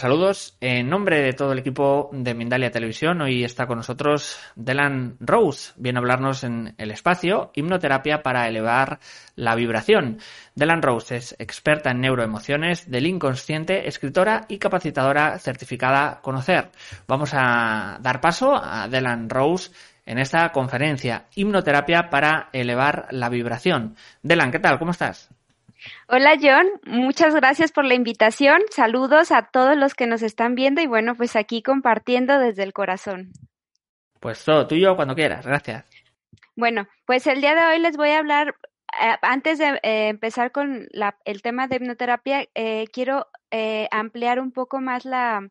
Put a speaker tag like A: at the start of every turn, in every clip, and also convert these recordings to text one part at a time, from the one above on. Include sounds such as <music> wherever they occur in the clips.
A: Saludos. En nombre de todo el equipo de Mindalia Televisión, hoy está con nosotros Delan Rose. Viene a hablarnos en el espacio hipnoterapia para elevar la vibración. Delan Rose es experta en neuroemociones del inconsciente, escritora y capacitadora certificada Conocer. Vamos a dar paso a Delan Rose en esta conferencia hipnoterapia para elevar la vibración. Delan, ¿qué tal? ¿Cómo estás?
B: Hola John, muchas gracias por la invitación. Saludos a todos los que nos están viendo y bueno, pues aquí compartiendo desde el corazón.
A: Pues todo tuyo cuando quieras, gracias.
B: Bueno, pues el día de hoy les voy a hablar, eh, antes de eh, empezar con el tema de hipnoterapia, eh, quiero ampliar un poco más la,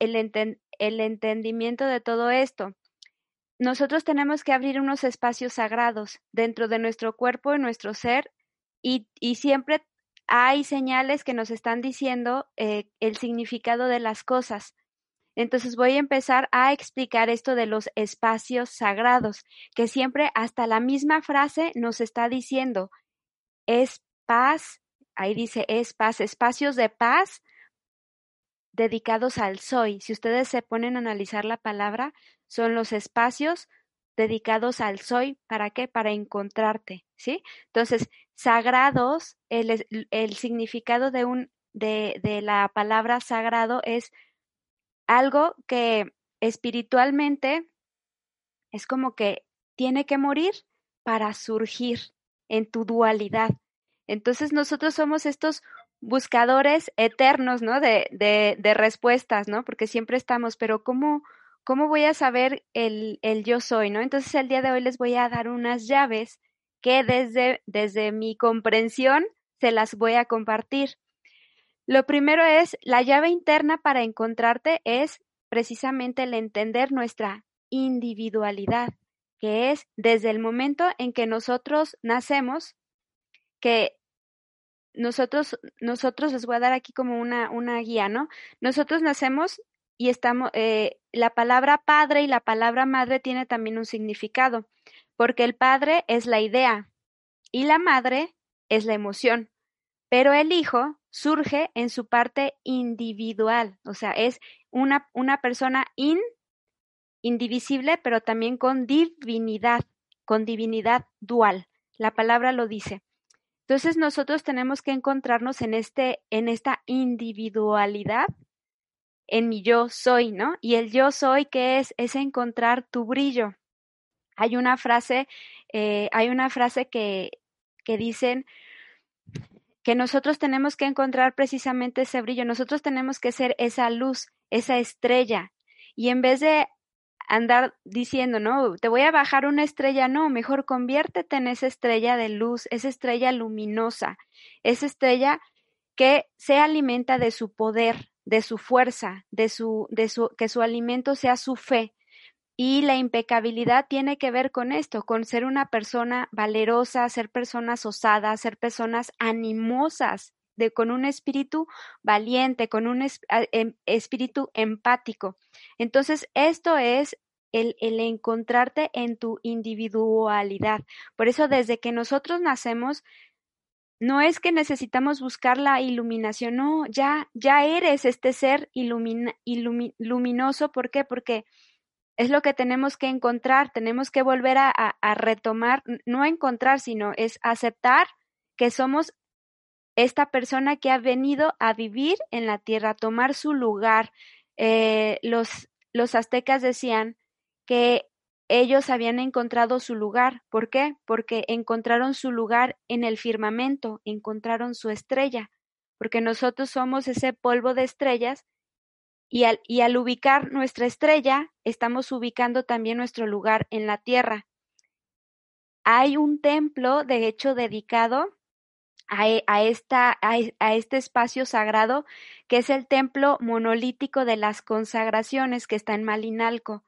B: el, el entendimiento de todo esto nosotros tenemos que abrir unos espacios sagrados dentro de nuestro cuerpo y nuestro ser y, siempre hay señales que nos están diciendo eh, el significado de las cosas. Entonces voy a empezar a explicar esto de los espacios sagrados, que siempre hasta la misma frase nos está diciendo, es paz, ahí dice es paz, espacios de paz dedicados al soy. Si ustedes se ponen a analizar la palabra, son los espacios dedicados al soy, ¿para qué? Para encontrarte, ¿sí? Entonces, sagrados, el, el significado de, un, de, de la palabra sagrado es algo que espiritualmente es como que tiene que morir para surgir en tu dualidad. Entonces nosotros somos estos buscadores eternos, ¿no? De, de, de respuestas, ¿no? Porque siempre estamos, pero ¿cómo, ¿cómo voy a saber el, el, yo soy, no? Entonces el día de hoy les voy a dar unas llaves que desde, desde mi comprensión se las voy a compartir. Lo primero es, la llave interna para encontrarte es precisamente el entender nuestra individualidad, que es desde el momento en que nosotros nacemos, que nosotros, nosotros les voy a dar aquí como una, una guía, ¿no? Nosotros nacemos y estamos, eh, la palabra padre y la palabra madre tiene también un significado, porque el padre es la idea y la madre es la emoción, pero el hijo surge en su parte individual, o sea, es una, una persona in, indivisible, pero también con divinidad, con divinidad dual. La palabra lo dice. Entonces nosotros tenemos que encontrarnos en este, en esta individualidad en mi yo soy, ¿no? Y el yo soy, ¿qué es? Es encontrar tu brillo. Hay una frase, eh, hay una frase que, que dicen que nosotros tenemos que encontrar precisamente ese brillo, nosotros tenemos que ser esa luz, esa estrella. Y en vez de andar diciendo, no, te voy a bajar una estrella, no, mejor conviértete en esa estrella de luz, esa estrella luminosa, esa estrella que se alimenta de su poder, de su fuerza, de su, de su, que su alimento sea su fe. Y la impecabilidad tiene que ver con esto, con ser una persona valerosa, ser personas osadas, ser personas animosas, de, con un espíritu valiente, con un em, espíritu empático. Entonces, esto es el, el, encontrarte en tu individualidad. Por eso, desde que nosotros nacemos, no es que necesitamos buscar la iluminación, no, ya, ya eres este ser luminoso. ¿Por qué? Porque es lo que tenemos que encontrar, tenemos que volver a, a, retomar, no encontrar, sino es aceptar que somos esta persona que ha venido a vivir en la tierra, a tomar su lugar. Eh, los, los aztecas decían que ellos habían encontrado su lugar. ¿Por qué? Porque encontraron su lugar en el firmamento, encontraron su estrella, porque nosotros somos ese polvo de estrellas y al, ubicar nuestra estrella, estamos ubicando también nuestro lugar en la tierra. Hay un templo, de hecho, dedicado a, e, a, este espacio sagrado, que es el templo monolítico de las consagraciones que está en Malinalco.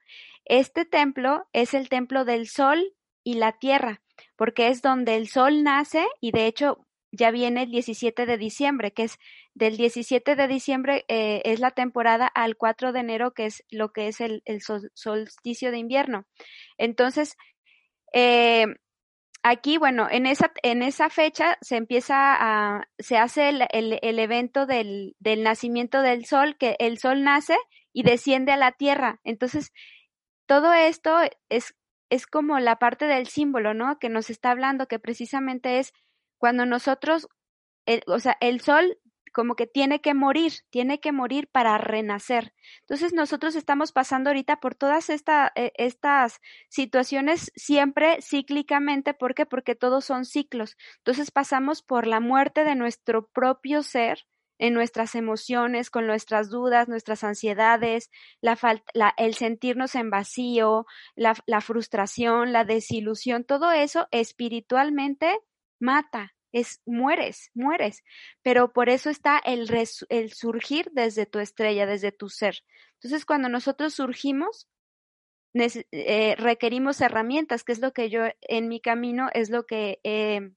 B: Este templo es el templo del sol y la tierra, porque es donde el sol nace y de hecho ya viene el 17 de diciembre, que es del 17 de diciembre eh, es la temporada al 4 de enero, que es lo que es el, el sol, solsticio de invierno. Entonces, eh, aquí, bueno, en esa, en esa fecha se empieza a, se hace el, el, el evento del, del, nacimiento del sol, que el sol nace y desciende a la tierra. Entonces, todo esto es, es como la parte del símbolo, ¿no? Que nos está hablando, que precisamente es cuando nosotros, el, o sea, el sol como que tiene que morir, tiene que morir para renacer. Entonces nosotros estamos pasando ahorita por todas eh, estas situaciones siempre cíclicamente, ¿por qué? Porque todos son ciclos. Entonces pasamos por la muerte de nuestro propio ser, en nuestras emociones, con nuestras dudas, nuestras ansiedades, la el sentirnos en vacío, la, frustración, la desilusión, todo eso espiritualmente mata, es mueres, mueres. Pero por eso está el surgir desde tu estrella, desde tu ser. Entonces, cuando nosotros surgimos, eh, requerimos herramientas, que es lo que yo en mi camino es lo que eh,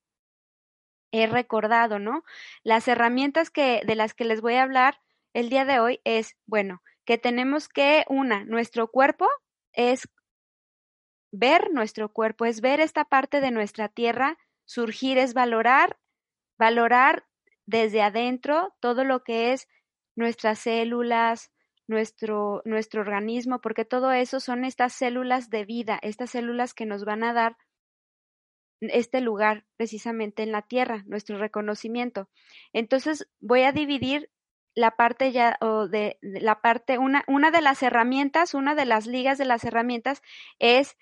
B: he recordado, ¿no? Las herramientas que de las que les voy a hablar el día de hoy es, bueno, que tenemos que una, nuestro cuerpo es ver nuestro cuerpo, es ver esta parte de nuestra tierra Surgir es valorar, valorar desde adentro todo lo que es nuestras células, nuestro, nuestro organismo, porque todo eso son estas células de vida, estas células que nos van a dar este lugar precisamente en la tierra, nuestro reconocimiento. Entonces voy a dividir la parte ya o de, la parte una una de las herramientas, una de las ligas de las herramientas es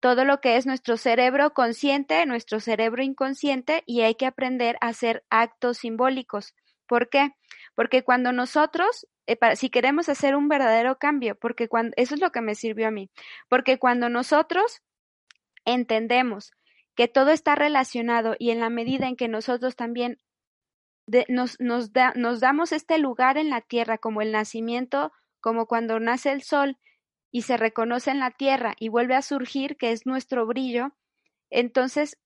B: todo lo que es nuestro cerebro consciente, nuestro cerebro inconsciente y hay que aprender a hacer actos simbólicos. ¿Por qué? Porque cuando nosotros, eh, si queremos hacer un verdadero cambio, porque cuando, eso es lo que me sirvió a mí, porque cuando nosotros entendemos que todo está relacionado y en la medida en que nosotros también nos, nos, da, nos damos este lugar en la tierra como el nacimiento, como cuando nace el sol, y se reconoce en la tierra y vuelve a surgir, que es nuestro brillo, entonces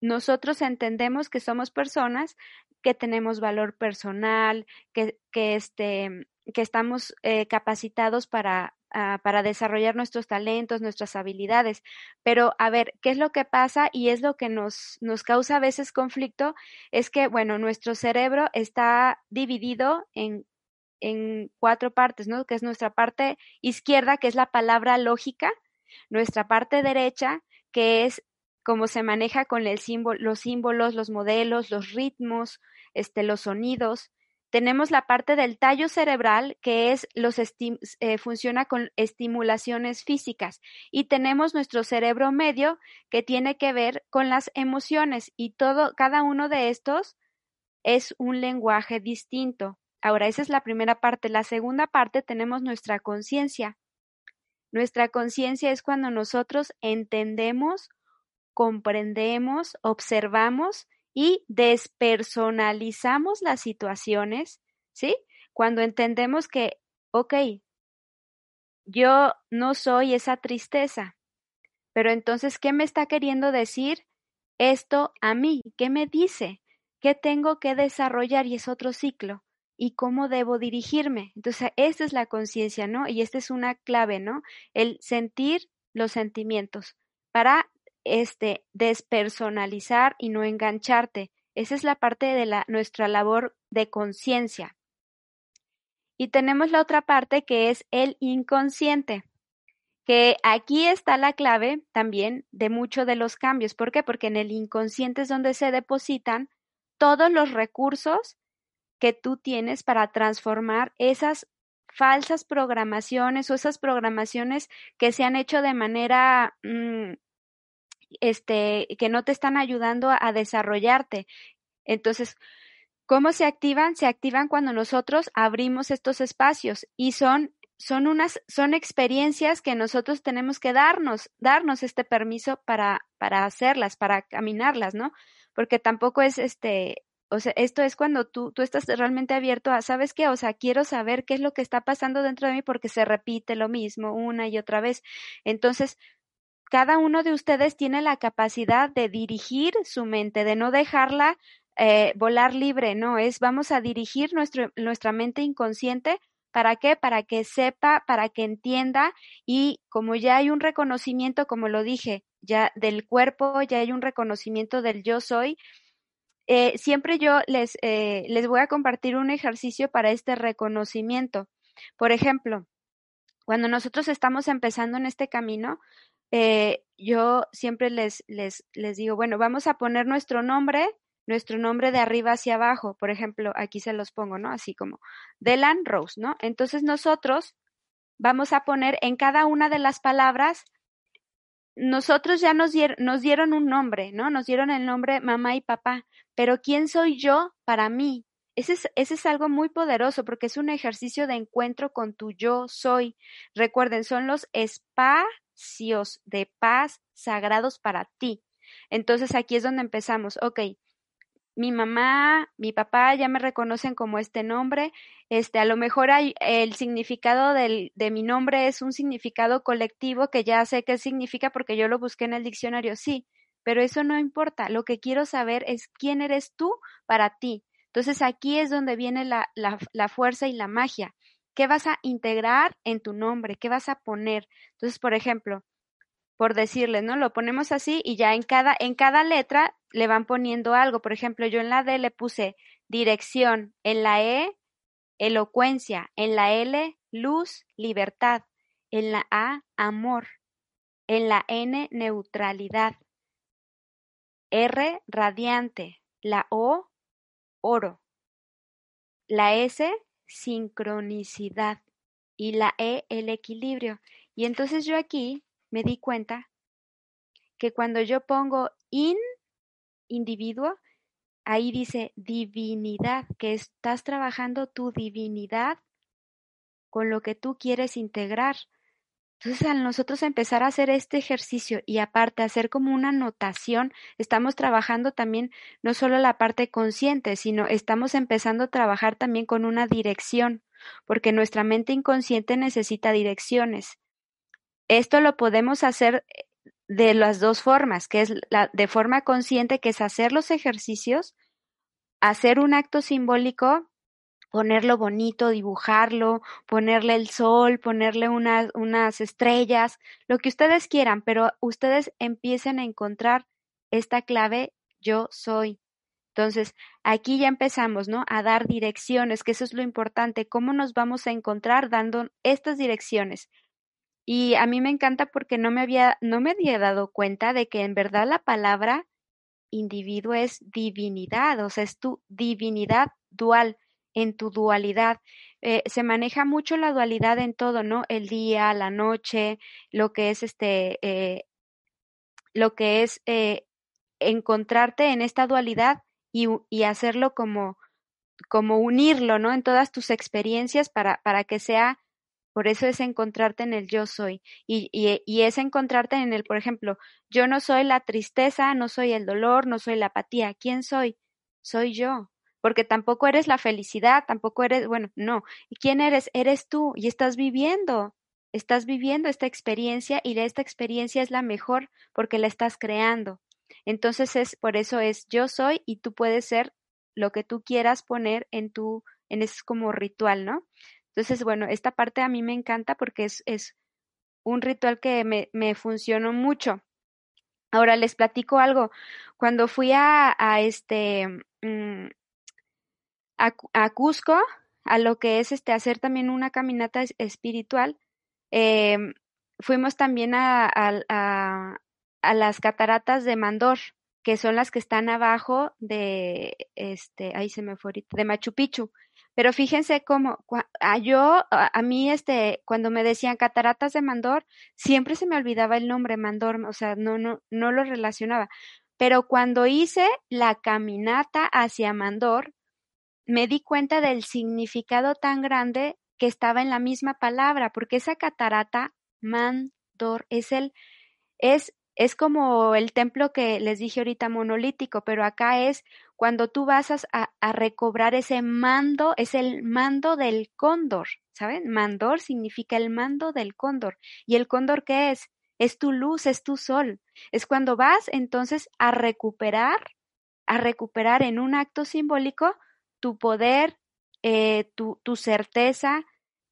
B: nosotros entendemos que somos personas que tenemos valor personal, que, que, este, que estamos eh, capacitados para, uh, para desarrollar nuestros talentos, nuestras habilidades. Pero a ver, ¿qué es lo que pasa? Y es lo que nos, nos causa a veces conflicto, es que, bueno, nuestro cerebro está dividido en en cuatro partes, ¿no? Que es nuestra parte izquierda, que es la palabra lógica, nuestra parte derecha, que es cómo se maneja con el símbolo, los símbolos, los modelos, los ritmos, este, los sonidos. Tenemos la parte del tallo cerebral, que es los eh, funciona con estimulaciones físicas. Y tenemos nuestro cerebro medio, que tiene que ver con las emociones. Y todo, cada uno de estos es un lenguaje distinto. Ahora, esa es la primera parte. La segunda parte tenemos nuestra conciencia. Nuestra conciencia es cuando nosotros entendemos, comprendemos, observamos y despersonalizamos las situaciones, ¿sí? Cuando entendemos que, ok, yo no soy esa tristeza, pero entonces, ¿qué me está queriendo decir esto a mí? ¿Qué me dice? ¿Qué tengo que desarrollar? Y es otro ciclo y cómo debo dirigirme. Entonces, esta es la conciencia, ¿no? Y esta es una clave, ¿no? El sentir los sentimientos para este despersonalizar y no engancharte. Esa es la parte de la, nuestra labor de conciencia. Y tenemos la otra parte que es el inconsciente, que aquí está la clave también de muchos de los cambios. ¿Por qué? Porque en el inconsciente es donde se depositan todos los recursos que tú tienes para transformar esas falsas programaciones o esas programaciones que se han hecho de manera mm, este que no te están ayudando a desarrollarte. Entonces, ¿cómo se activan? Se activan cuando nosotros abrimos estos espacios y son son unas son experiencias que nosotros tenemos que darnos, darnos este permiso para para hacerlas, para caminarlas, ¿no? Porque tampoco es este o sea, esto es cuando tú, tú estás realmente abierto a, ¿sabes qué? O sea, quiero saber qué es lo que está pasando dentro de mí porque se repite lo mismo una y otra vez. Entonces, cada uno de ustedes tiene la capacidad de dirigir su mente, de no dejarla eh, volar libre, no, es vamos a dirigir nuestro, nuestra mente inconsciente. ¿Para qué? Para que sepa, para que entienda y como ya hay un reconocimiento, como lo dije, ya del cuerpo, ya hay un reconocimiento del yo soy, eh, siempre yo les, eh, les voy a compartir un ejercicio para este reconocimiento. Por ejemplo, cuando nosotros estamos empezando en este camino, eh, yo siempre les, les, les digo, bueno, vamos a poner nuestro nombre, nuestro nombre de arriba hacia abajo. Por ejemplo, aquí se los pongo, ¿no? Así como Delan Rose, ¿no? Entonces nosotros vamos a poner en cada una de las palabras nosotros ya nos, dieron, nos dieron un nombre, ¿no? Nos dieron el nombre mamá y papá, pero ¿quién soy yo para mí? Ese es, ese es algo muy poderoso porque es un ejercicio de encuentro con tu yo soy. Recuerden, son los espacios de paz sagrados para ti. Entonces aquí es donde empezamos. Ok, mi mamá, mi papá ya me reconocen como este nombre. Este, a lo mejor hay, el significado de mi nombre es un significado colectivo que ya sé qué significa porque yo lo busqué en el diccionario, sí, pero eso no importa. Lo que quiero saber es quién eres tú para ti. Entonces aquí es donde viene la fuerza y la magia. ¿Qué vas a integrar en tu nombre? ¿Qué vas a poner? Entonces, por ejemplo, por decirles, ¿no? Lo ponemos así y ya en cada, en cada letra le van poniendo algo. Por ejemplo, yo en la D le puse dirección, en la E, elocuencia, en la L, luz, libertad, en la A, amor, en la N, neutralidad, R, radiante, la O, oro, la S, sincronicidad y la E, el equilibrio. Y entonces yo aquí me di cuenta que cuando yo pongo in individuo, ahí dice divinidad, que estás trabajando tu divinidad con lo que tú quieres integrar. Entonces, al nosotros empezar a hacer este ejercicio y aparte hacer como una notación, estamos trabajando también no solo la parte consciente, sino estamos empezando a trabajar también con una dirección, porque nuestra mente inconsciente necesita direcciones. Esto lo podemos hacer eh, de las dos formas, que es la, de forma consciente, que es hacer los ejercicios, hacer un acto simbólico, ponerlo bonito, dibujarlo, ponerle el sol, ponerle unas, unas estrellas, lo que ustedes quieran, pero ustedes empiecen a encontrar esta clave yo soy. Entonces, aquí ya empezamos, ¿no? A dar direcciones, que eso es lo importante, cómo nos vamos a encontrar dando estas direcciones. Y a mí me encanta porque no me había, no me había dado cuenta de que en verdad la palabra individuo es divinidad, o sea, es tu divinidad dual, en tu dualidad. Eh, se maneja mucho la dualidad en todo, ¿no? El día, la noche, lo que es este, eh, lo que es eh, encontrarte en esta dualidad y, hacerlo como, como unirlo, ¿no? En todas tus experiencias para, para que sea por eso es encontrarte en el yo soy. Y, y, y, es encontrarte en el, por ejemplo, yo no soy la tristeza, no soy el dolor, no soy la apatía. ¿Quién soy? Soy yo. Porque tampoco eres la felicidad, tampoco eres, bueno, no. ¿Y quién eres? Eres tú y estás viviendo. Estás viviendo esta experiencia y esta experiencia es la mejor porque la estás creando. Entonces es, por eso es yo soy y tú puedes ser lo que tú quieras poner en tu, en ese como ritual, ¿no? Entonces, bueno, esta parte a mí me encanta porque es, es un ritual que me, me funcionó mucho. Ahora les platico algo. Cuando fui a, a este mm, a, a, Cusco, a lo que es este hacer también una caminata espiritual, eh, fuimos también a, a, a, las cataratas de Mandor. que son las que están abajo de, este, ahí se me fue ahorita, de Machu Picchu. Pero fíjense cómo, a yo, a, mí, este, cuando me decían cataratas de Mandor, siempre se me olvidaba el nombre Mandor, o sea, no, no, no lo relacionaba. Pero cuando hice la caminata hacia Mandor, me di cuenta del significado tan grande que estaba en la misma palabra, porque esa catarata, Mandor, es el, es es como el templo que les dije ahorita monolítico, pero acá es cuando tú vas a, recobrar ese mando, es el mando del cóndor, ¿saben? Mandor significa el mando del cóndor. ¿Y el cóndor qué es? Es tu luz, es tu sol. Es cuando vas entonces a recuperar, a recuperar en un acto simbólico tu poder, eh, tu, tu certeza,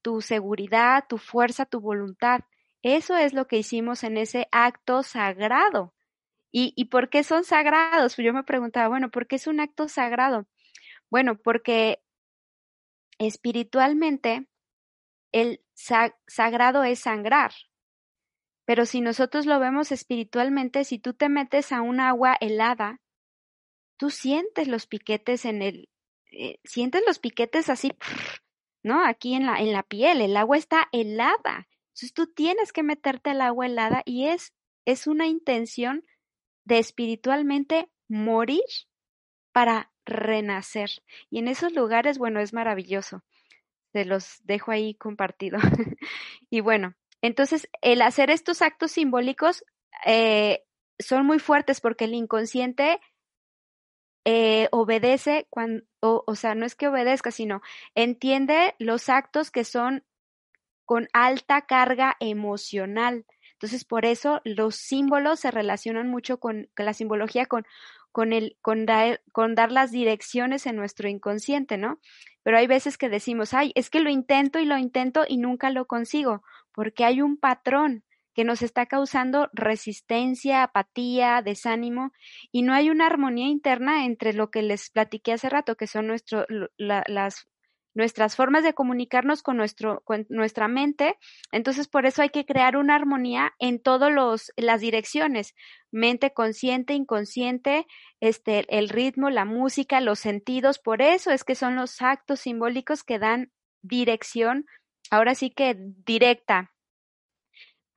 B: tu seguridad, tu fuerza, tu voluntad. Eso es lo que hicimos en ese acto sagrado. ¿Y, ¿Y por qué son sagrados? Pues yo me preguntaba, bueno, ¿por qué es un acto sagrado? Bueno, porque espiritualmente el sagrado es sangrar. Pero si nosotros lo vemos espiritualmente, si tú te metes a un agua helada, tú sientes los piquetes en el, eh, sientes los piquetes así, <laughs> ¿no? Aquí en la, en la piel, el agua está helada. Entonces tú tienes que meterte al agua helada y es, es una intención de espiritualmente morir para renacer. Y en esos lugares, bueno, es maravilloso. Se los dejo ahí compartido. <laughs> y bueno, entonces el hacer estos actos simbólicos eh, son muy fuertes porque el inconsciente eh, obedece cuando, o, o sea, no es que obedezca, sino entiende los actos que son con alta carga emocional. Entonces, por eso los símbolos se relacionan mucho con, la simbología, con, con, el, con, dar, con dar las direcciones en nuestro inconsciente, ¿no? Pero hay veces que decimos, ay, es que lo intento y lo intento y nunca lo consigo, porque hay un patrón que nos está causando resistencia, apatía, desánimo, y no hay una armonía interna entre lo que les platiqué hace rato, que son nuestro, las nuestras formas de comunicarnos con, nuestro, nuestra mente. Entonces, por eso hay que crear una armonía en todas las direcciones, mente consciente, inconsciente, este, el ritmo, la música, los sentidos. Por eso es que son los actos simbólicos que dan dirección, ahora sí que directa,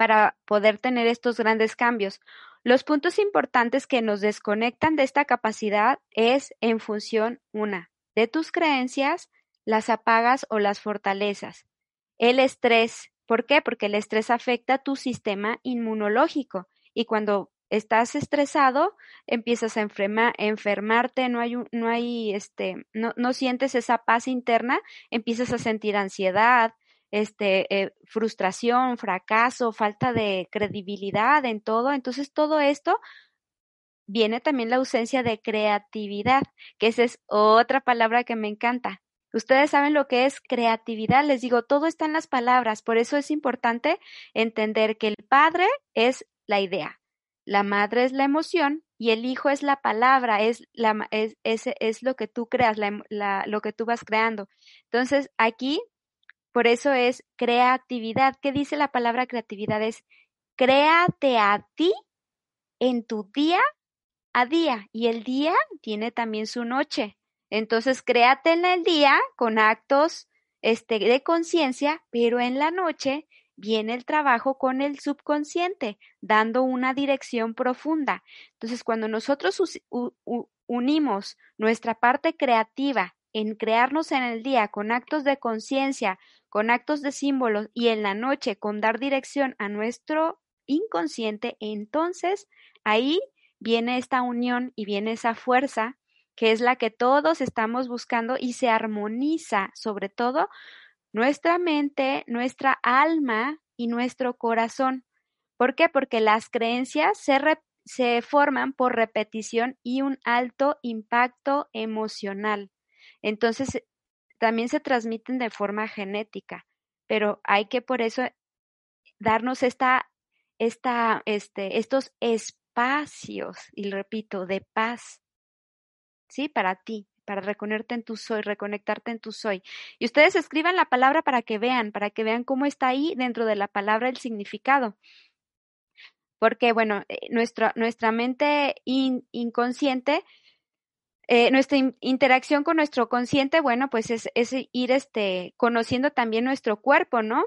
B: para poder tener estos grandes cambios. Los puntos importantes que nos desconectan de esta capacidad es en función, una, de tus creencias, las apagas o las fortalezas. El estrés, ¿por qué? Porque el estrés afecta tu sistema inmunológico y cuando estás estresado, empiezas a enfermarte, no hay, no hay, este, no, no, sientes esa paz interna, empiezas a sentir ansiedad, este, eh, frustración, fracaso, falta de credibilidad en todo. Entonces, todo esto viene también la ausencia de creatividad, que esa es otra palabra que me encanta. Ustedes saben lo que es creatividad, les digo, todo está en las palabras, por eso es importante entender que el padre es la idea, la madre es la emoción y el hijo es la palabra, es, la, es, es, lo que tú creas, la, lo que tú vas creando. Entonces, aquí, por eso es creatividad. ¿Qué dice la palabra creatividad? Es créate a ti en tu día a día y el día tiene también su noche. Entonces, créate en el día con actos este, de conciencia, pero en la noche viene el trabajo con el subconsciente, dando una dirección profunda. Entonces, cuando nosotros unimos nuestra parte creativa en crearnos en el día con actos de conciencia, con actos de símbolos y en la noche con dar dirección a nuestro inconsciente, entonces ahí viene esta unión y viene esa fuerza que es la que todos estamos buscando y se armoniza sobre todo nuestra mente, nuestra alma y nuestro corazón. ¿Por qué? Porque las creencias se, forman por repetición y un alto impacto emocional. Entonces, también se transmiten de forma genética, pero hay que por eso darnos esta, esta, este, estos espacios, y repito, de paz, ¿sí? Para ti, para reconocerte en tu soy, reconectarte en tu soy. Y ustedes escriban la palabra para que vean, para que vean cómo está ahí dentro de la palabra el significado. porque bueno, eh, nuestra, nuestra mente inconsciente, eh, nuestra interacción con nuestro consciente, bueno, pues es, es, ir este, conociendo también nuestro cuerpo, ¿no?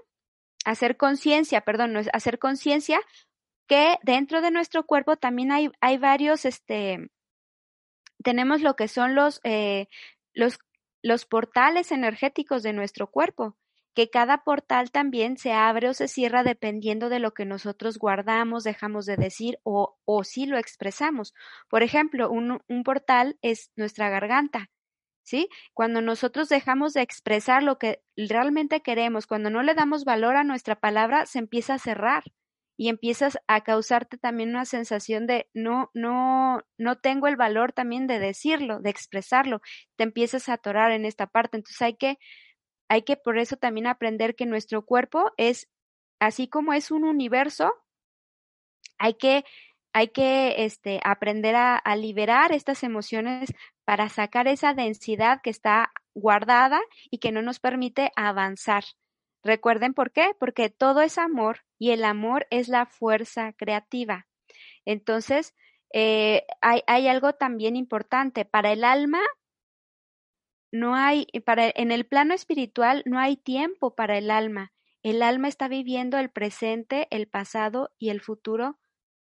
B: Hacer conciencia, perdón, hacer conciencia que dentro de nuestro cuerpo también hay, hay varios, este, tenemos lo que son los, eh, los, los portales energéticos de nuestro cuerpo que cada portal también se abre o se cierra dependiendo de lo que nosotros guardamos, dejamos de decir o, o si lo expresamos. Por ejemplo, un, portal es nuestra garganta. ¿Sí? Cuando nosotros dejamos de expresar lo que realmente queremos, cuando no le damos valor a nuestra palabra, se empieza a cerrar y empiezas a causarte también una sensación de no, no, no tengo el valor también de decirlo, de expresarlo. Te empiezas a atorar en esta parte. Entonces hay que hay que por eso también aprender que nuestro cuerpo es, así como es un universo, hay que, hay que este, aprender a, liberar estas emociones para sacar esa densidad que está guardada y que no nos permite avanzar. Recuerden por qué, porque todo es amor y el amor es la fuerza creativa. Entonces, eh, hay, hay, algo también importante. Para el alma, no hay, para, en el plano espiritual no hay tiempo para el alma. El alma está viviendo el presente, el pasado y el futuro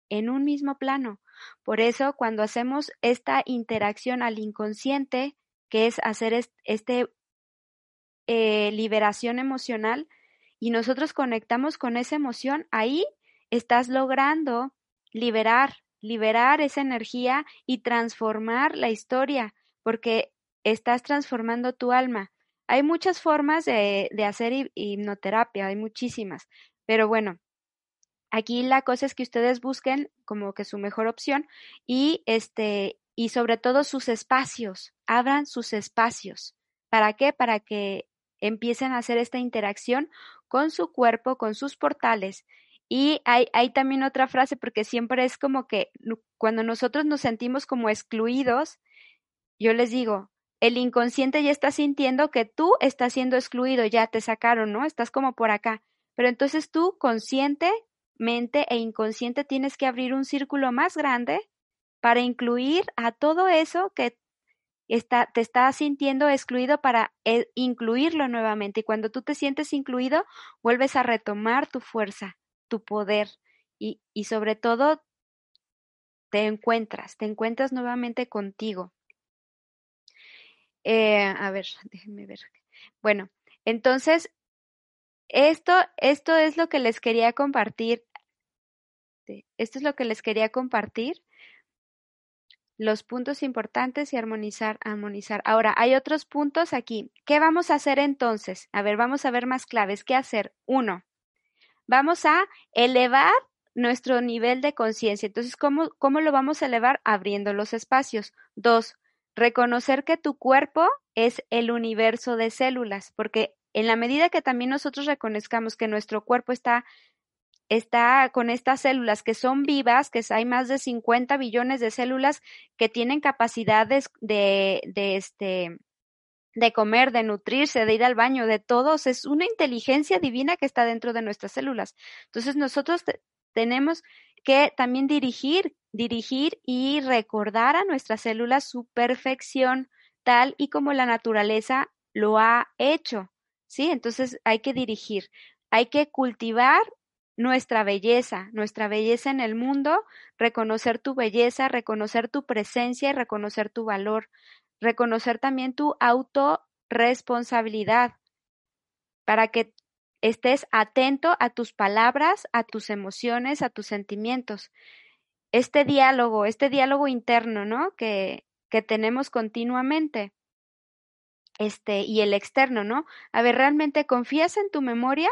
B: en un mismo plano. Por eso, cuando hacemos esta interacción al inconsciente, que es hacer este eh, liberación emocional, y nosotros conectamos con esa emoción, ahí estás logrando liberar, liberar esa energía y transformar la historia, porque estás transformando tu alma. Hay muchas formas de, hacer hipnoterapia, hay muchísimas, pero bueno, aquí la cosa es que ustedes busquen como que su mejor opción y este y sobre todo sus espacios, abran sus espacios. ¿Para qué? Para que empiecen a hacer esta interacción con su cuerpo, con sus portales. Y hay, hay también otra frase, porque siempre es como que cuando nosotros nos sentimos como excluidos, yo les digo, el inconsciente ya está sintiendo que tú estás siendo excluido, ya te sacaron, ¿no? Estás como por acá. Pero entonces tú, conscientemente e inconsciente, tienes que abrir un círculo más grande para incluir a todo eso que está, te está sintiendo excluido para eh, incluirlo nuevamente. Y cuando tú te sientes incluido, vuelves a retomar tu fuerza, tu poder y, y sobre todo te encuentras, te encuentras nuevamente contigo. Eh, a ver, <laughs> déjenme ver. Bueno, entonces, esto, esto es lo que les quería compartir. Esto es lo que les quería compartir. Los puntos importantes y armonizar, armonizar. Ahora, hay otros puntos aquí. ¿Qué vamos a hacer entonces? A ver, vamos a ver más claves. ¿Qué hacer? Uno, vamos a elevar nuestro nivel de conciencia. Entonces, ¿cómo, ¿cómo lo vamos a elevar? Abriendo los espacios. Dos, Reconocer que tu cuerpo es el universo de células, porque en la medida que también nosotros reconozcamos que nuestro cuerpo está está con estas células que son vivas, que hay más de 50 billones de células que tienen capacidades de, de, este, de comer, de nutrirse, de ir al baño, de todos. Es una inteligencia divina que está dentro de nuestras células. Entonces nosotros tenemos que también dirigir dirigir y recordar a nuestras células su perfección tal y como la naturaleza lo ha hecho. ¿Sí? Entonces hay que dirigir, hay que cultivar nuestra belleza, nuestra belleza en el mundo, reconocer tu belleza, reconocer tu presencia y reconocer tu valor, reconocer también tu autorresponsabilidad para que estés atento a tus palabras, a tus emociones, a tus sentimientos este diálogo, este diálogo interno, ¿no? Que, que tenemos continuamente. Este, y el externo, ¿no? A ver, ¿realmente confías en tu memoria?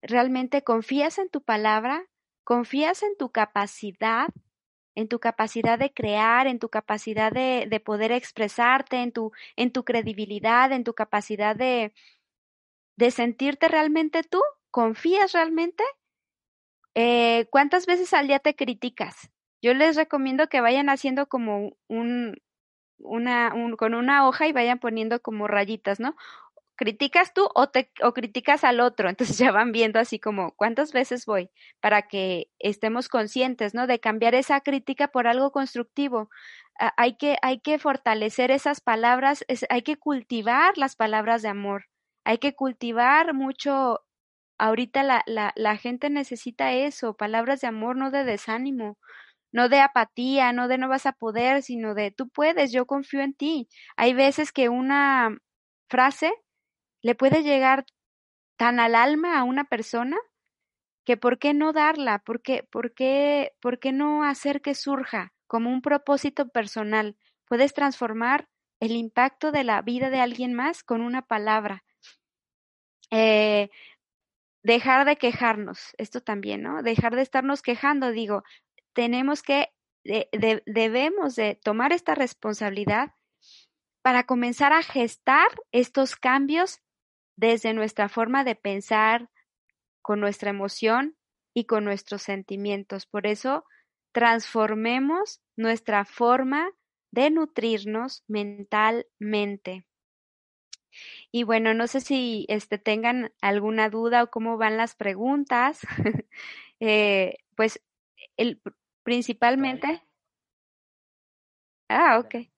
B: ¿Realmente confías en tu palabra? ¿Confías en tu capacidad? en tu capacidad de crear, en tu capacidad de, de, poder expresarte, en tu, en tu credibilidad, en tu capacidad de, de sentirte realmente tú. ¿Confías realmente? Eh, ¿Cuántas veces al día te criticas? Yo les recomiendo que vayan haciendo como un, una, un, con una hoja y vayan poniendo como rayitas, ¿no? criticas tú o, te, o criticas al otro. <laughs> Entonces ya van viendo así como cuántas veces voy para que estemos conscientes, ¿no? De cambiar esa crítica por algo constructivo. hay, que, hay que fortalecer esas palabras, hay que cultivar las palabras de amor. Hay que cultivar mucho. Ahorita la, la, la gente necesita eso, palabras de amor, no de desánimo no de apatía, no de no vas a poder, sino de tú puedes, yo confío en ti. Hay veces que una frase le puede llegar tan al alma a una persona que por qué no darla, por qué, por qué, por qué no hacer que surja como un propósito personal. Puedes transformar el impacto de la vida de alguien más con una palabra. Eh, dejar de quejarnos, esto también, ¿no? Dejar de estarnos quejando, digo, tenemos que, debemos de tomar esta responsabilidad para comenzar a gestar estos cambios desde nuestra forma de pensar, con nuestra emoción y con nuestros sentimientos. Por eso, transformemos nuestra forma de nutrirnos mentalmente. Y bueno, no sé si este, tengan alguna duda o cómo van las preguntas. <laughs> eh, pues el, principalmente. Ah, ok.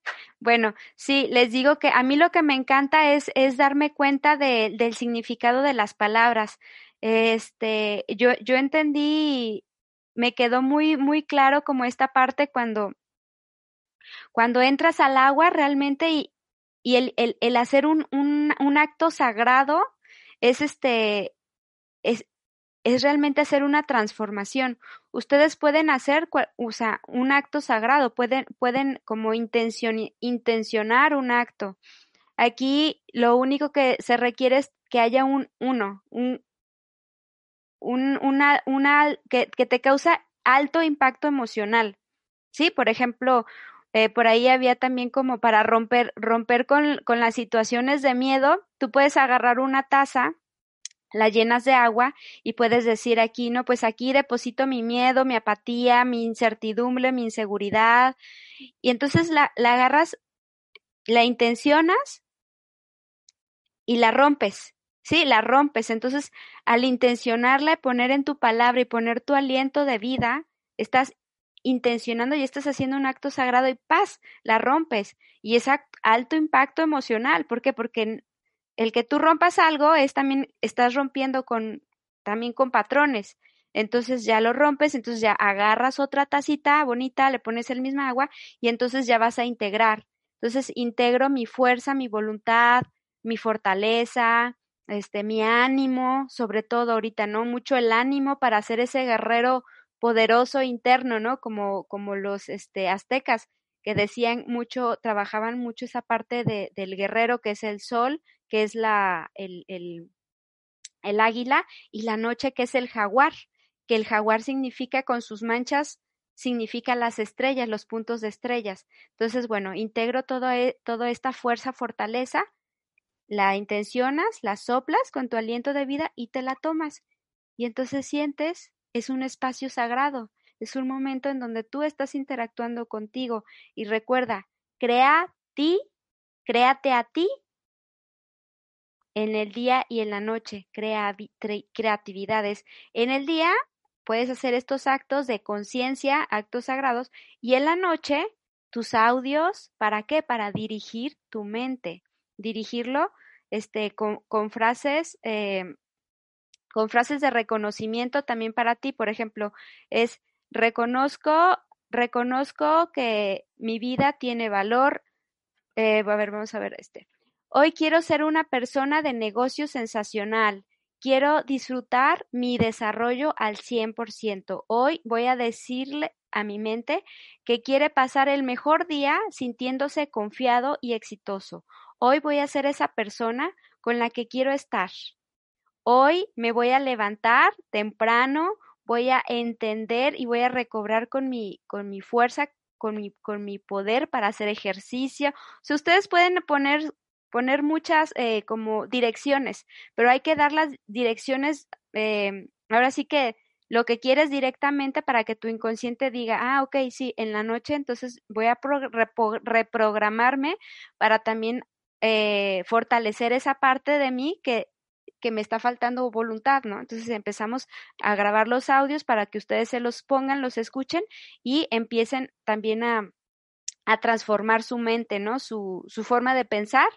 B: Bueno, sí, les digo que a mí lo que me encanta es, es darme cuenta de, del significado de las palabras. Este, yo, yo entendí, me quedó muy, muy claro como esta parte cuando, cuando entras al agua realmente y, y el, el, el hacer un, un, un acto sagrado es este, es, es realmente hacer una transformación. Ustedes pueden hacer o un acto sagrado, pueden, pueden como intencionar un acto. Aquí lo único que se requiere es que haya un uno, un, un una, una que, que te causa alto impacto emocional. Sí, por ejemplo, eh, por ahí había también como para romper, romper con, con las situaciones de miedo, tú puedes agarrar una taza la llenas de agua y puedes decir aquí, no, pues aquí deposito mi miedo, mi apatía, mi incertidumbre, mi inseguridad. Y entonces la, la agarras, la intencionas y la rompes. Sí, la rompes. Entonces, al intencionarla y poner en tu palabra y poner tu aliento de vida, estás intencionando y estás haciendo un acto sagrado y paz, la rompes. Y es alto impacto emocional. ¿Por qué? Porque el que tú rompas algo es también, estás rompiendo con, también con patrones. Entonces ya lo rompes, entonces ya agarras otra tacita bonita, le pones el mismo agua y entonces ya vas a integrar. Entonces integro mi fuerza, mi voluntad, mi fortaleza, este, mi ánimo, sobre todo ahorita, ¿no? Mucho el ánimo para ser ese guerrero poderoso interno, ¿no? Como, como los este, aztecas, que decían mucho, trabajaban mucho esa parte de, del guerrero que es el sol, que es la, el, el, el águila, y la noche, que es el jaguar, que el jaguar significa con sus manchas significa las estrellas, los puntos de estrellas. Entonces, bueno, integro todo, e, toda esta fuerza, fortaleza, la intencionas, la soplas con tu aliento de vida y te la tomas. Y entonces sientes, es un espacio sagrado, es un momento en donde tú estás interactuando contigo. Y recuerda, crea ti, créate a ti en el día y en la noche, crea creatividades. En el día puedes hacer estos actos de conciencia, actos sagrados, y en la noche tus audios, ¿para qué? Para dirigir tu mente, dirigirlo este, con, frases, eh, con frases de reconocimiento también para ti, por ejemplo, es reconozco, reconozco que mi vida tiene valor. Eh, a ver, vamos a ver este. Hoy quiero ser una persona de negocio sensacional. Quiero disfrutar mi desarrollo al 100%. Hoy voy a decirle a mi mente que quiere pasar el mejor día sintiéndose confiado y exitoso. Hoy voy a ser esa persona con la que quiero estar. Hoy me voy a levantar temprano, voy a entender y voy a recobrar con mi, con mi fuerza, con mi, con mi poder para hacer ejercicio. Si ustedes pueden poner poner muchas eh, como direcciones, pero hay que dar las direcciones, eh, ahora sí que lo que quieres directamente para que tu inconsciente diga, ah, ok, sí, en la noche entonces voy a reprogramarme para también eh, fortalecer esa parte de mí que, que me está faltando voluntad, ¿no? Entonces empezamos a grabar los audios para que ustedes se los pongan, los escuchen y empiecen también a, transformar su mente, ¿no? Su, forma de pensar.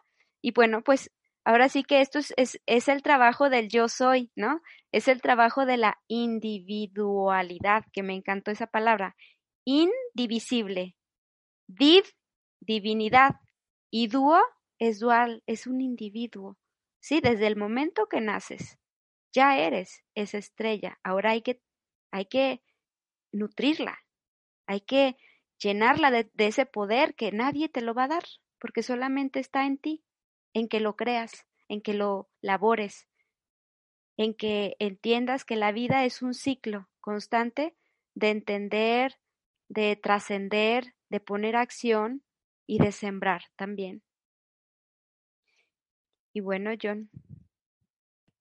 B: Y bueno, pues ahora sí que esto es, es, es, el trabajo del yo soy, ¿no? Es el trabajo de la individualidad, que me encantó esa palabra. Indivisible. Div, divinidad. Y duo es dual, es un individuo. Sí, desde el momento que naces, ya eres esa estrella. Ahora hay que, hay que nutrirla. Hay que llenarla de, de ese poder que nadie te lo va a dar, porque solamente está en ti, en que lo creas, en que lo labores, en que entiendas que la vida es un ciclo constante de entender, de trascender, de poner acción y de sembrar también. Y bueno, John.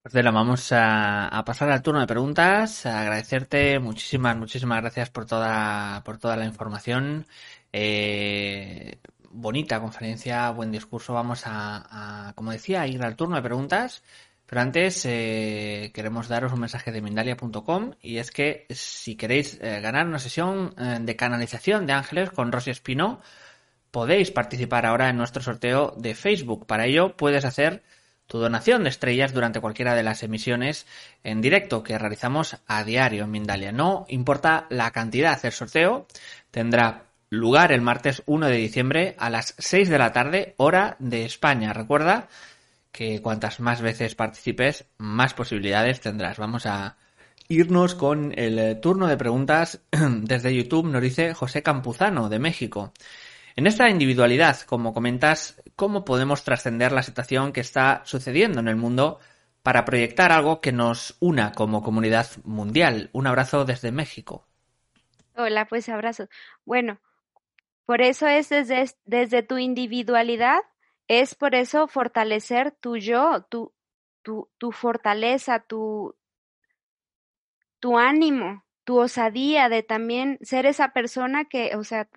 A: Pues la vamos a, a, pasar al turno de preguntas. Agradecerte muchísimas, muchísimas gracias por toda, por toda la información. Eh, bonita conferencia, buen discurso. Vamos a, como decía, ir al turno de preguntas. Pero antes eh, queremos daros un mensaje de Mindalia.com y es que si queréis eh, ganar una sesión eh, de canalización de ángeles con Rosy Espino, podéis participar ahora en nuestro sorteo de Facebook. Para ello puedes hacer tu donación de estrellas durante cualquiera de las emisiones en directo que realizamos a diario en Mindalia. No importa la cantidad, el sorteo tendrá lugar el martes 1 de diciembre a las 6 de la tarde, hora de España. Recuerda que cuantas más veces participes, más posibilidades tendrás. Vamos a irnos con el turno de preguntas <clears throat> desde YouTube, nos dice José Campuzano de México. En esta individualidad, como comentas, ¿cómo podemos trascender la situación que está sucediendo en el mundo para proyectar algo que nos una como comunidad mundial? Un abrazo desde México.
B: Hola, pues abrazo. Bueno, por eso es desde, desde tu individualidad es por eso fortalecer tu yo, tu, tu, tu fortaleza, tu, tu ánimo, tu osadía de también ser esa persona que, o sea,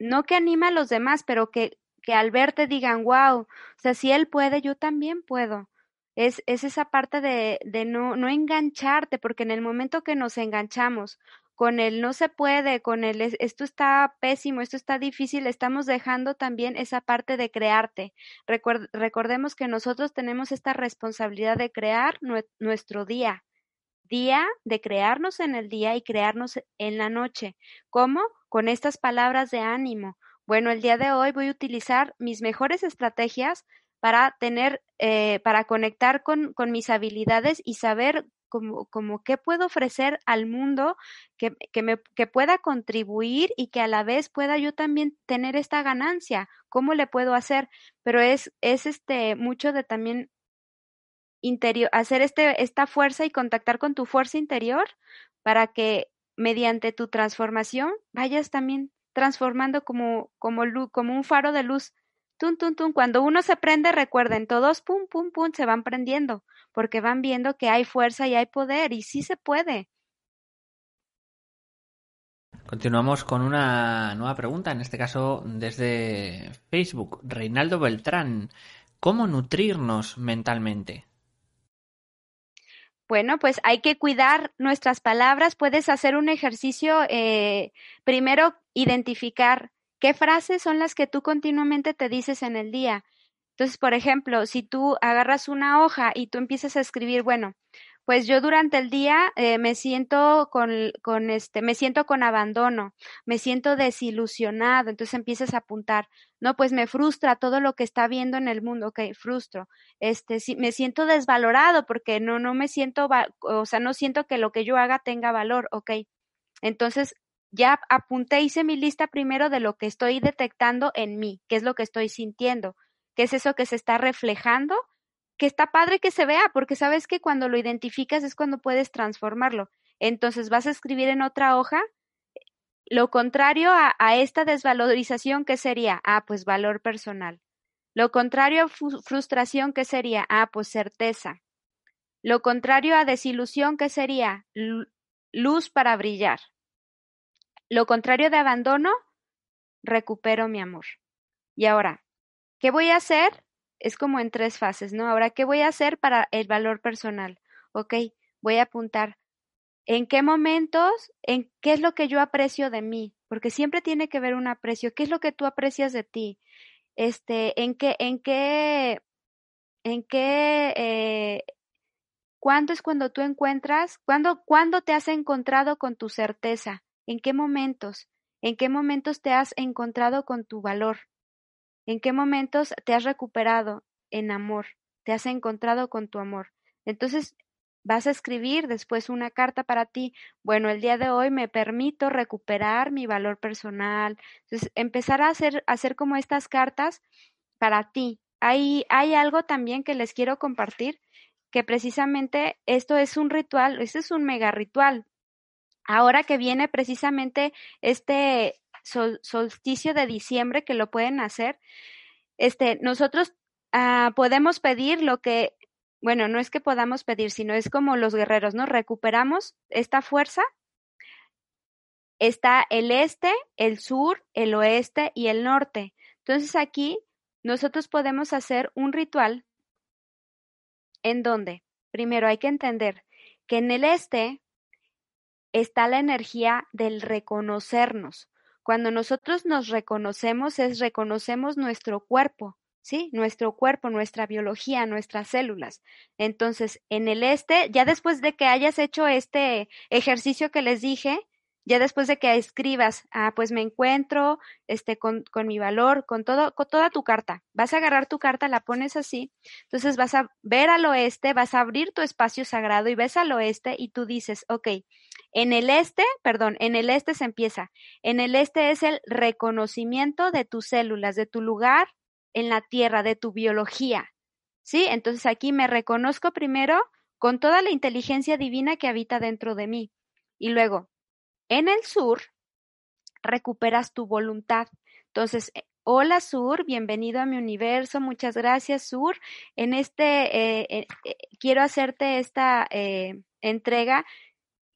B: no que anima a los demás, pero que, que al verte digan, wow, o sea, si él puede, yo también puedo. Es, es esa parte de, de no, no engancharte, porque en el momento que nos enganchamos con el no se puede, con el esto está pésimo, esto está difícil, estamos dejando también esa parte de crearte. recordemos que nosotros tenemos esta responsabilidad de crear nuestro día, día de crearnos en el día y crearnos en la noche. ¿Cómo? Con estas palabras de ánimo. Bueno, el día de hoy voy a utilizar mis mejores estrategias para tener, eh, para conectar con, mis habilidades y saber como, como qué puedo ofrecer al mundo que, que, me, que pueda contribuir y que a la vez pueda yo también tener esta ganancia, cómo le puedo hacer, pero es, es este mucho de también hacer este, esta fuerza y contactar con tu fuerza interior para que mediante tu transformación vayas también transformando como, como, un faro de luz. Tum, tum, tum. Cuando uno se prende, recuerden, todos pum, pum, pum, se van prendiendo porque van viendo que hay fuerza y hay poder y sí se puede.
A: Continuamos con una nueva pregunta, en este caso desde Facebook. Reinaldo Beltrán, ¿cómo nutrirnos mentalmente?
B: Bueno, pues hay que cuidar nuestras palabras. Puedes hacer un ejercicio, eh, primero identificar qué frases son las que tú continuamente te dices en el día. Entonces, por ejemplo, si tú agarras una hoja y tú empiezas a escribir, bueno, pues yo durante el día eh, me siento con, con este, me siento con abandono, me siento desilusionado, entonces empiezas a apuntar, no, pues me frustra todo lo que está viendo en el mundo, ok, frustro, este, me siento desvalorado porque no, no me siento, o sea, no siento que lo que yo haga tenga valor, ok, entonces ya apunté, hice mi lista primero de lo que estoy detectando en mí, qué es lo que estoy sintiendo, qué es eso que se está reflejando, que está padre que se vea, porque sabes que cuando lo identificas es cuando puedes transformarlo. Entonces vas a escribir en otra hoja lo contrario a, esta desvalorización, ¿qué sería? Ah, pues valor personal. Lo contrario a frustración, ¿qué sería? Ah, pues certeza. Lo contrario a desilusión, ¿qué sería? luz para brillar. Lo contrario de abandono, recupero mi amor. Y ahora, ¿Qué voy a hacer? Es como en tres fases, ¿no? Ahora, ¿qué voy a hacer para el valor personal? Ok, voy a apuntar en qué momentos, en qué es lo que yo aprecio de mí, porque siempre tiene que ver un aprecio, qué es lo que tú aprecias de ti, este, en qué, en qué, en qué, eh, cuándo es cuando tú encuentras, cuándo, cuándo te has encontrado con tu certeza, en qué momentos, en qué momentos te has encontrado con tu valor, en qué momentos te has recuperado en amor, te has encontrado con tu amor. Entonces, Vas a escribir después una carta para ti. Bueno, el día de hoy me permito recuperar mi valor personal. Entonces, empezar a hacer, hacer como estas cartas para ti. Hay, hay algo también que les quiero compartir, que precisamente esto es un ritual, este es un mega ritual. Ahora que viene precisamente este solsticio de diciembre que lo pueden hacer, este, nosotros ah, podemos pedir lo que bueno, no es que podamos pedir, sino es como los guerreros, ¿no? Recuperamos esta fuerza. Está el este, el sur, el oeste y el norte. Entonces aquí nosotros podemos hacer un ritual en donde, primero hay que entender que en el este está la energía del reconocernos. Cuando nosotros nos reconocemos es reconocemos nuestro cuerpo, ¿sí? Nuestro cuerpo, nuestra biología, nuestras células. Entonces, en el este, ya después de que hayas hecho este ejercicio que les dije, ya después de que escribas, ah, pues me encuentro este, con, con mi valor, con, todo, con toda tu carta. Vas a agarrar tu carta, la pones así, entonces vas a ver al oeste, vas a abrir tu espacio sagrado y ves al oeste y tú dices, ok, en el este, perdón, en el este se empieza. En el este es el reconocimiento de tus células, de tu lugar en la tierra, de tu biología. ¿Sí? Entonces aquí me reconozco primero con toda la inteligencia divina que habita dentro de mí. Y luego, en el sur, recuperas tu voluntad. Entonces, eh, hola sur, bienvenido a mi universo, muchas gracias sur. En este, eh, eh, quiero hacerte esta entrega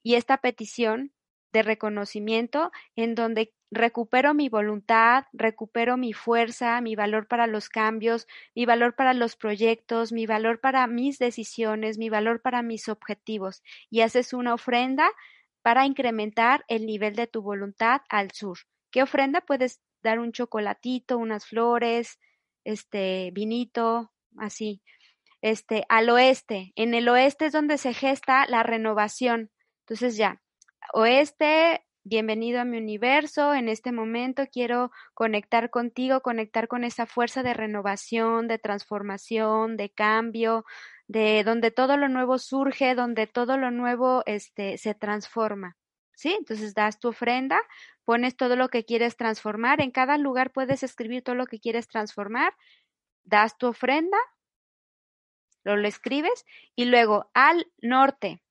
B: y esta petición de reconocimiento en donde recupero mi voluntad, recupero mi fuerza, mi valor para los cambios, mi valor para los proyectos, mi valor para mis decisiones, mi valor para mis objetivos y haces una ofrenda para incrementar el nivel de tu voluntad al sur. ¿Qué ofrenda? Puedes dar un chocolatito, unas flores, este vinito, así. Este, al oeste, en el oeste es donde se gesta la renovación. Entonces ya, oeste, bienvenido a mi universo, en este momento quiero conectar contigo, conectar con esa fuerza de renovación, de transformación, de cambio, de donde todo lo nuevo surge, donde todo lo nuevo este, se transforma. ¿Sí? Entonces das tu ofrenda, pones todo lo que quieres transformar, en cada lugar puedes escribir todo lo que quieres transformar, das tu ofrenda, lo, lo escribes y luego al norte,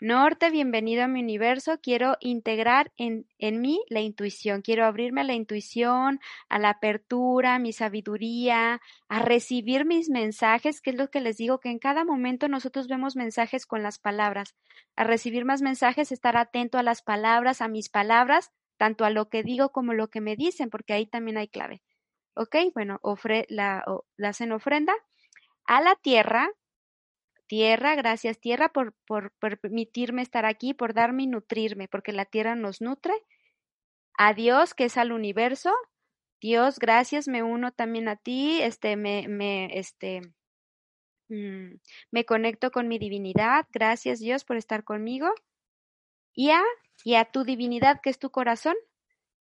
B: Norte, bienvenido a mi universo. Quiero integrar en, en mí la intuición. Quiero abrirme a la intuición, a la apertura, a mi sabiduría, a recibir mis mensajes, que es lo que les digo, que en cada momento nosotros vemos mensajes con las palabras. A recibir más mensajes, estar atento a las palabras, a mis palabras, tanto a lo que digo como lo que me dicen, porque ahí también hay clave. ¿Ok? Bueno, ofre, la, la hacen ofrenda a la tierra, tierra, gracias tierra por, permitirme estar aquí, por darme y nutrirme, porque la tierra nos nutre. A Dios, que es al universo. Dios, gracias, me uno también a ti, este, me, me, este, mm, me conecto con mi divinidad. Gracias Dios por estar conmigo. Y a, y a tu divinidad, que es tu corazón.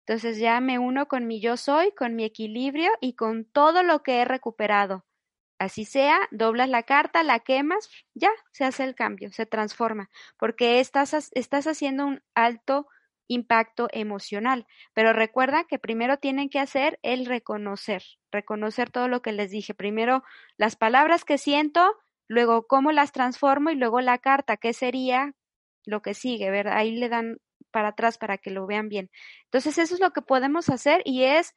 B: Entonces ya me uno con mi yo soy, con mi equilibrio y con todo lo que he recuperado Así sea, doblas la carta, la quemas, ya se hace el cambio, se transforma, porque estás, estás haciendo un alto impacto emocional. Pero recuerda que primero tienen que hacer el reconocer, reconocer todo lo que les dije. Primero las palabras que siento, luego cómo las transformo y luego la carta, ¿qué sería lo que sigue? ¿verdad? Ahí le dan para atrás para que lo vean bien. Entonces eso es lo que podemos hacer y es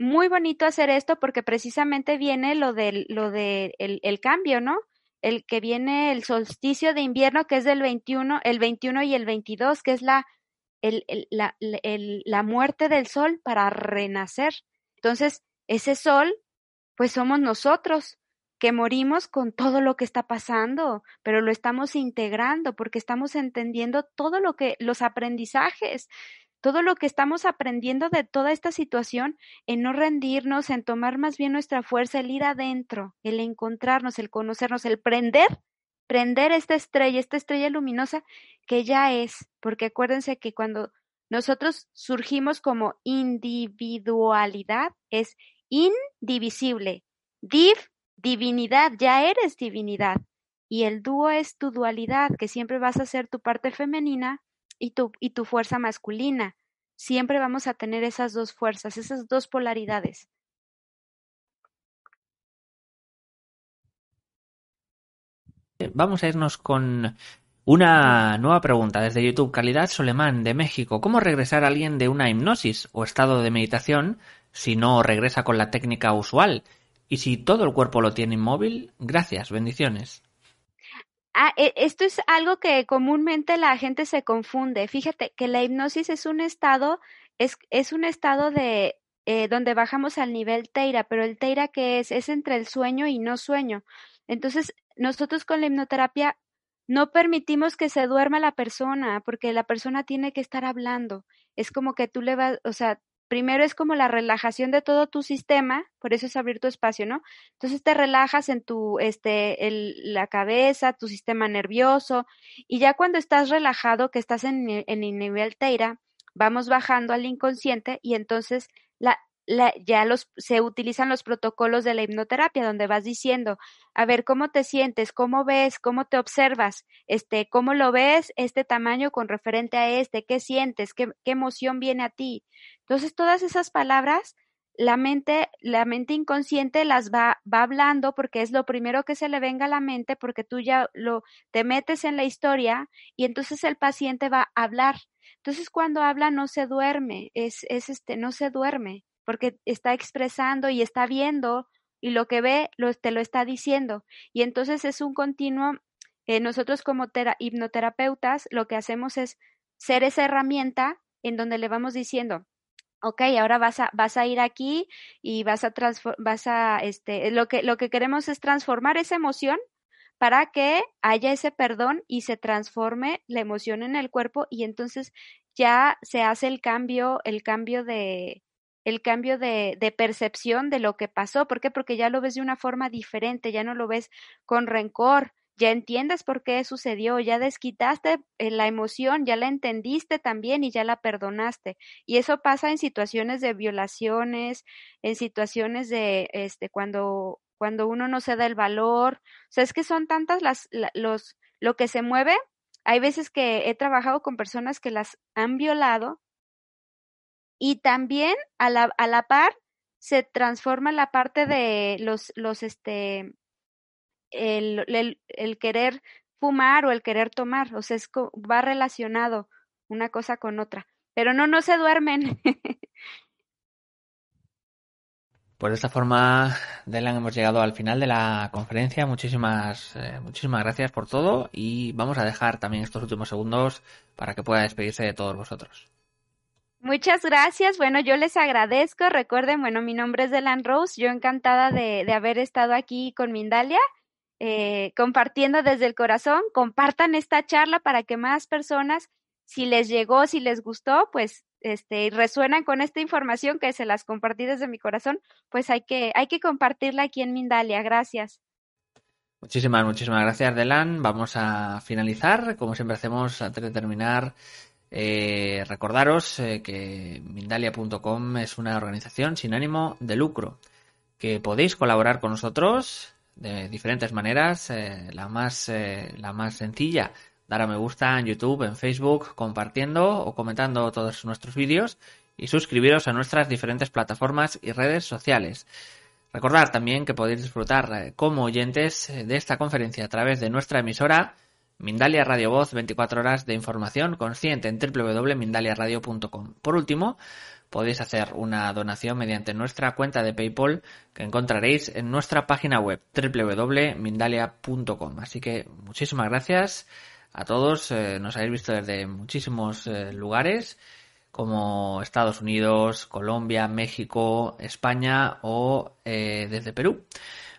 B: muy bonito hacer esto porque precisamente viene lo del lo de el, cambio, ¿no? El que viene el solsticio de invierno que es del 21, el 21 y el 22, que es la, el, la, la muerte del sol para renacer. Entonces, ese sol, pues somos nosotros que morimos con todo lo que está pasando, pero lo estamos integrando porque estamos entendiendo todo lo que los aprendizajes, todo lo que estamos aprendiendo de toda esta situación, en no rendirnos, en tomar más bien nuestra fuerza, el ir adentro, el encontrarnos, el conocernos, el prender, prender esta estrella, esta estrella luminosa que ya es, porque acuérdense que cuando nosotros surgimos como individualidad, es indivisible. Div, divinidad, ya eres divinidad. Y el dúo es tu dualidad, que siempre vas a ser tu parte femenina y tu, y tu fuerza masculina. Siempre vamos a tener esas dos fuerzas, esas dos polaridades.
A: Vamos a irnos con una nueva pregunta desde YouTube. Calidad Solemán de México. ¿Cómo regresar a alguien de una hipnosis o estado de meditación si no regresa con la técnica usual? Y si todo el cuerpo lo tiene inmóvil, gracias, bendiciones.
B: Ah, e, esto es algo que comúnmente la gente se confunde. Fíjate que la hipnosis es un estado, es, es un estado de eh, donde bajamos al nivel teira, pero el teira que es, es entre el sueño y no sueño. Entonces, nosotros con la hipnoterapia no permitimos que se duerma la persona, porque la persona tiene que estar hablando. Es como que tú le vas, o sea, primero es como la relajación de todo tu sistema, por eso es abrir tu espacio, ¿no? Entonces te relajas en tu, este, la cabeza, tu sistema nervioso, y ya cuando estás relajado, que estás en, en el nivel teira, vamos bajando al inconsciente y entonces la, ya los, se utilizan los protocolos de la hipnoterapia, donde vas diciendo, a ver, ¿cómo te sientes? ¿Cómo ves? ¿Cómo te observas? Este, ¿cómo lo ves? Este tamaño con referente a este, ¿qué sientes? ¿Qué, qué emoción viene a ti? Entonces, todas esas palabras, la mente, la mente inconsciente las va, va hablando porque es lo primero que se le venga a la mente, porque tú ya lo, te metes en la historia y entonces el paciente va a hablar. Entonces, cuando habla no se duerme, es, es este, no se duerme porque está expresando y está viendo y lo que ve lo, te lo está diciendo. Y entonces es un continuo, eh, nosotros como hipnoterapeutas lo que hacemos es ser esa herramienta en donde le vamos diciendo, ok, ahora vas a, vas a ir aquí y vas a, vas a, este, lo que, lo que queremos es transformar esa emoción para que haya ese perdón y se transforme la emoción en el cuerpo y entonces ya se hace el cambio, el cambio de, el cambio de, de, percepción de lo que pasó. ¿Por qué? Porque ya lo ves de una forma diferente, ya no lo ves con rencor, ya entiendes por qué sucedió, ya desquitaste eh, la emoción, ya la entendiste también y ya la perdonaste. Y eso pasa en situaciones de violaciones, en situaciones de este cuando cuando uno no se da el valor, o sea, es que son tantas las los lo que se mueve. Hay veces que he trabajado con personas que las han violado y también a la, a la par se transforma la parte de los, los este, el, el, el querer fumar o el querer tomar, o sea, es, va relacionado una cosa con otra, pero no, no se duermen. <laughs>
A: Pues de esta forma, Delan, hemos llegado al final de la conferencia. Muchísimas, eh, muchísimas gracias por todo y vamos a dejar también estos últimos segundos para que pueda despedirse de todos vosotros.
B: Muchas gracias. Bueno, yo les agradezco. Recuerden, bueno, mi nombre es Delan Rose. Yo encantada de, de haber estado aquí con Mindalia, eh, compartiendo desde el corazón. Compartan esta charla para que más personas, si les llegó, si les gustó, pues este, resuenan con esta información que se las compartí desde mi corazón, pues hay que, hay que compartirla aquí en Mindalia. Gracias.
A: Muchísimas, muchísimas gracias, Delan. Vamos a finalizar, como siempre hacemos antes de terminar eh, recordaros eh, que Mindalia.com es una organización sin ánimo de lucro, que podéis colaborar con nosotros de diferentes maneras. Eh, la, más, la más sencilla, dar a me gusta en YouTube, en Facebook, compartiendo o comentando todos nuestros vídeos y suscribiros a nuestras diferentes plataformas y redes sociales. Recordar también que podéis disfrutar como oyentes de esta conferencia a través de nuestra emisora Mindalia Radio Voz, 24 horas de información consciente en www.mindaliaradio.com. Por último, podéis hacer una donación mediante nuestra cuenta de PayPal que encontraréis en nuestra página web www.mindalia.com. Así que muchísimas gracias a todos. Eh, nos habéis visto desde muchísimos eh, lugares. como Estados Unidos, Colombia, México, España o eh, desde Perú.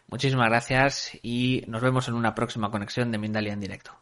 A: Muchísimas gracias y nos vemos en una próxima conexión de Mindalia en directo.